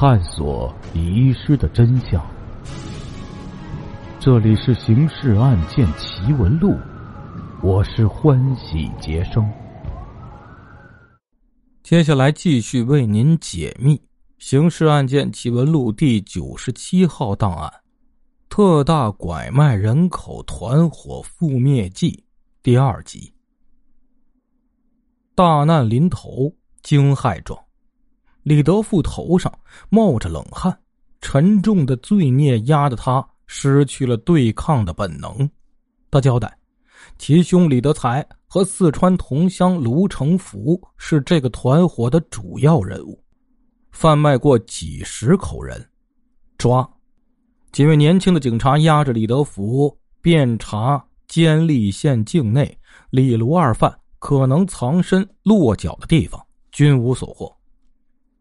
探索遗失的真相。这里是《刑事案件奇闻录》，我是欢喜杰生。接下来继续为您解密《刑事案件奇闻录》第九十七号档案：特大拐卖人口团伙覆灭记第二集。大难临头，惊骇状。李德富头上冒着冷汗，沉重的罪孽压得他失去了对抗的本能。他交代，其兄李德才和四川同乡卢成福是这个团伙的主要人物，贩卖过几十口人。抓！几位年轻的警察押着李德福，遍查监利县境内李卢二犯可能藏身落脚的地方，均无所获。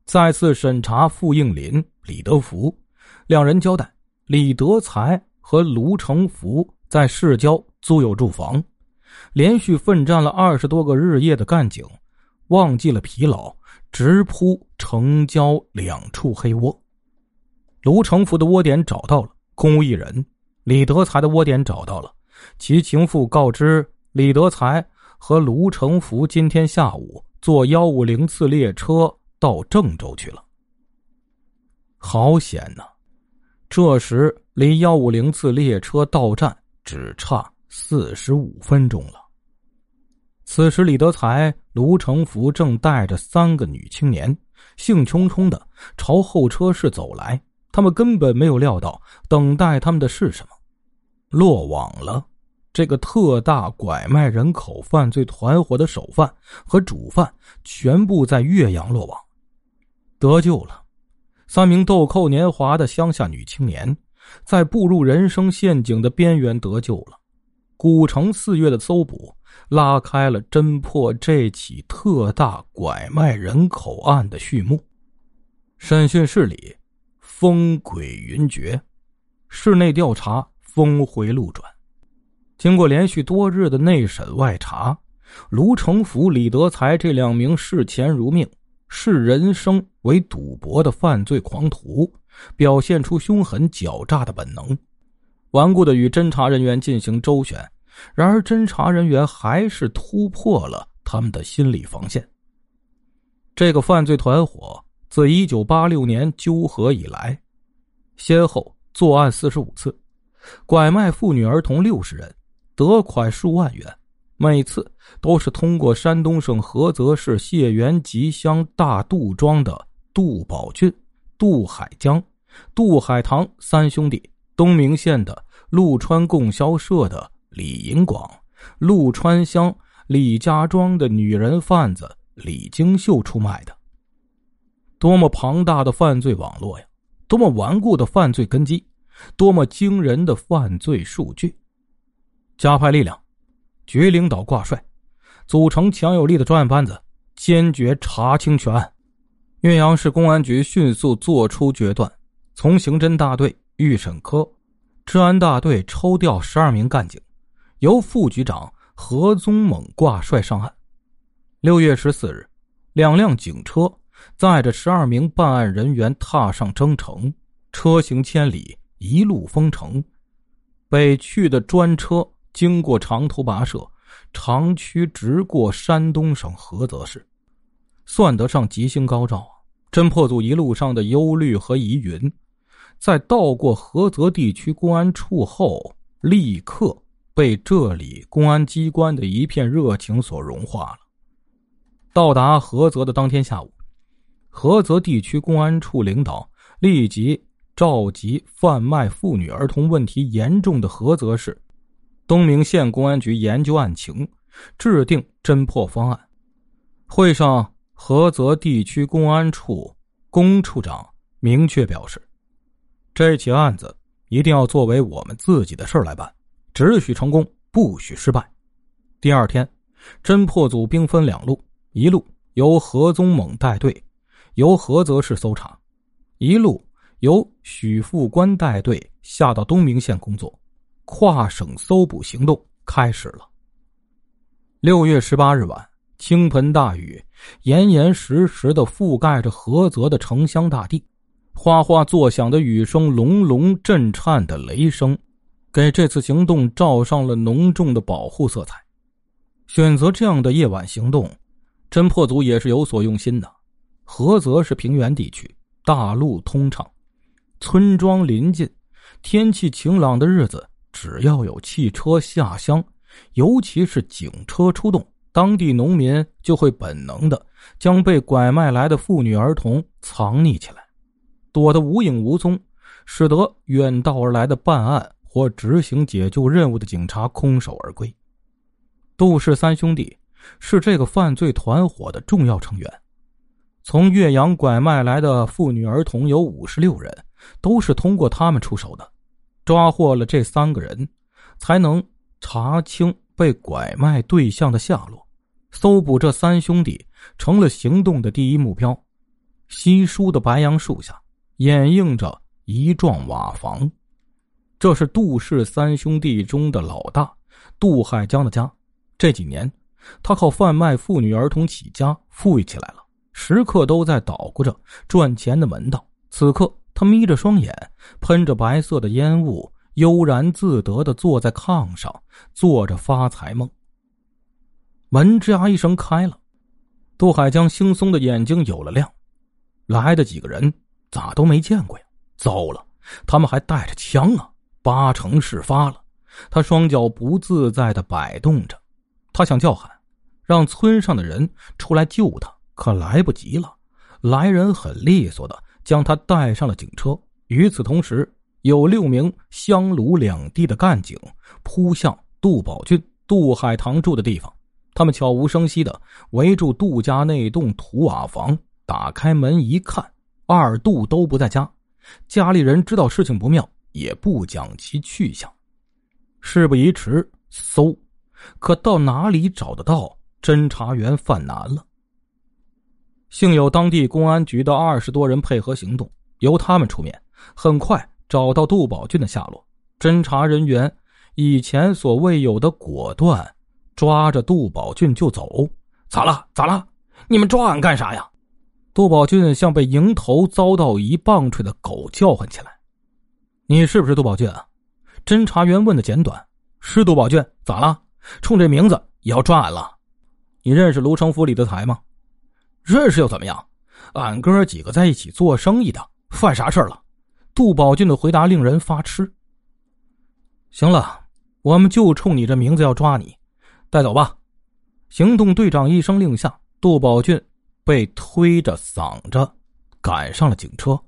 再次审查傅应林、李德福两人，交代李德才和卢成福在市郊租有住房，连续奋战了二十多个日夜的干警忘记了疲劳，直扑城郊两处黑窝。卢成福的窝点找到了，空无一人；李德才的窝点找到了，其情妇告知李德才和卢成福今天下午坐幺五零次列车。到郑州去了。好险呐！这时离幺五零次列车到站只差四十五分钟了。此时，李德才、卢成福正带着三个女青年，兴冲冲的朝候车室走来。他们根本没有料到，等待他们的是什么？落网了！这个特大拐卖人口犯罪团伙的首犯和主犯全部在岳阳落网。得救了，三名豆蔻年华的乡下女青年，在步入人生陷阱的边缘得救了。古城四月的搜捕，拉开了侦破这起特大拐卖人口案的序幕。审讯室里，风诡云谲，室内调查峰回路转。经过连续多日的内审外查，卢成福、李德才这两名视钱如命。视人生为赌博的犯罪狂徒，表现出凶狠狡诈的本能，顽固的与侦查人员进行周旋。然而，侦查人员还是突破了他们的心理防线。这个犯罪团伙自1986年纠合以来，先后作案四十五次，拐卖妇女儿童六十人，得款数万元。每次都是通过山东省菏泽市解元集乡大杜庄的杜宝俊、杜海江、杜海棠三兄弟，东明县的陆川供销社的李银广、陆川乡李家庄的女人贩子李金秀出卖的。多么庞大的犯罪网络呀！多么顽固的犯罪根基！多么惊人的犯罪数据！加派力量。局领导挂帅，组成强有力的专案班子，坚决查清全案。岳阳市公安局迅速作出决断，从刑侦大队、预审科、治安大队抽调十二名干警，由副局长何宗猛挂帅上岸。六月十四日，两辆警车载着十二名办案人员踏上征程，车行千里，一路封城。北去的专车。经过长途跋涉，长驱直过山东省菏泽市，算得上吉星高照啊！侦破组一路上的忧虑和疑云，在到过菏泽地区公安处后，立刻被这里公安机关的一片热情所融化了。到达菏泽的当天下午，菏泽地区公安处领导立即召集贩卖妇女儿童问题严重的菏泽市。东明县公安局研究案情，制定侦破方案。会上，菏泽地区公安处龚处长明确表示，这起案子一定要作为我们自己的事来办，只许成功，不许失败。第二天，侦破组兵分两路：一路由何宗猛带队，由菏泽市搜查；一路由许副官带队下到东明县工作。跨省搜捕行动开始了。六月十八日晚，倾盆大雨严严实实的覆盖着菏泽的城乡大地，哗哗作响的雨声，隆隆震颤的雷声，给这次行动罩上了浓重的保护色彩。选择这样的夜晚行动，侦破组也是有所用心的。菏泽是平原地区，大路通畅，村庄临近，天气晴朗的日子，只要有汽车下乡，尤其是警车出动，当地农民就会本能的将被拐卖来的妇女儿童藏匿起来。躲得无影无踪，使得远道而来的办案或执行解救任务的警察空手而归。杜氏三兄弟是这个犯罪团伙的重要成员。从岳阳拐卖来的妇女儿童有五十六人，都是通过他们出手的。抓获了这三个人，才能查清被拐卖对象的下落。搜捕这三兄弟成了行动的第一目标。稀疏的白杨树下。掩映着一幢瓦房，这是杜氏三兄弟中的老大杜海江的家。这几年，他靠贩卖妇女儿童起家，富裕起来了，时刻都在捣鼓着赚钱的门道。此刻，他眯着双眼，喷着白色的烟雾，悠然自得的坐在炕上，做着发财梦。门吱呀一声开了，杜海江惺忪的眼睛有了亮，来的几个人。咋都没见过呀！糟了，他们还带着枪啊！八成事发了。他双脚不自在的摆动着，他想叫喊，让村上的人出来救他，可来不及了。来人很利索的将他带上了警车。与此同时，有六名湘鲁两地的干警扑向杜宝俊、杜海棠住的地方。他们悄无声息的围住杜家那栋土瓦房，打开门一看。二杜都不在家，家里人知道事情不妙，也不讲其去向。事不宜迟，搜，可到哪里找得到？侦查员犯难了。幸有当地公安局的二十多人配合行动，由他们出面，很快找到杜宝俊的下落。侦查人员以前所未有的果断，抓着杜宝俊就走。咋了？咋了？你们抓俺干啥呀？杜宝俊像被迎头遭到一棒槌的狗叫唤起来：“你是不是杜宝俊啊？”侦查员问的简短：“是杜宝俊，咋了？冲这名字也要抓俺了？你认识卢成福、李德才吗？认识又怎么样？俺哥几个在一起做生意的，犯啥事了？”杜宝俊的回答令人发痴。行了，我们就冲你这名字要抓你，带走吧。行动队长一声令下，杜宝俊。被推着搡着赶上了警车，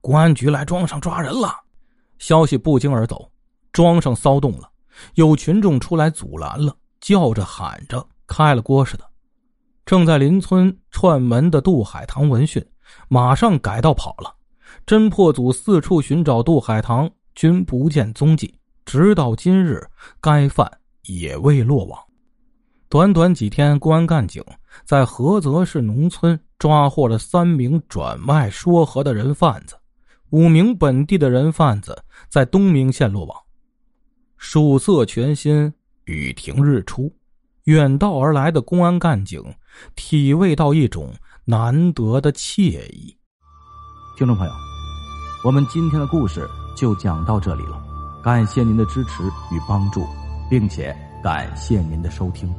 公安局来庄上抓人了。消息不胫而走，庄上骚动了，有群众出来阻拦了，叫着喊着，开了锅似的。正在邻村串门的杜海棠闻讯，马上改道跑了。侦破组四处寻找杜海棠，均不见踪迹。直到今日，该犯也未落网。短短几天，公安干警在菏泽市农村抓获了三名转卖说和的人贩子，五名本地的人贩子在东明县落网。曙色全新，雨停日出，远道而来的公安干警体味到一种难得的惬意。听众朋友，我们今天的故事就讲到这里了，感谢您的支持与帮助，并且感谢您的收听。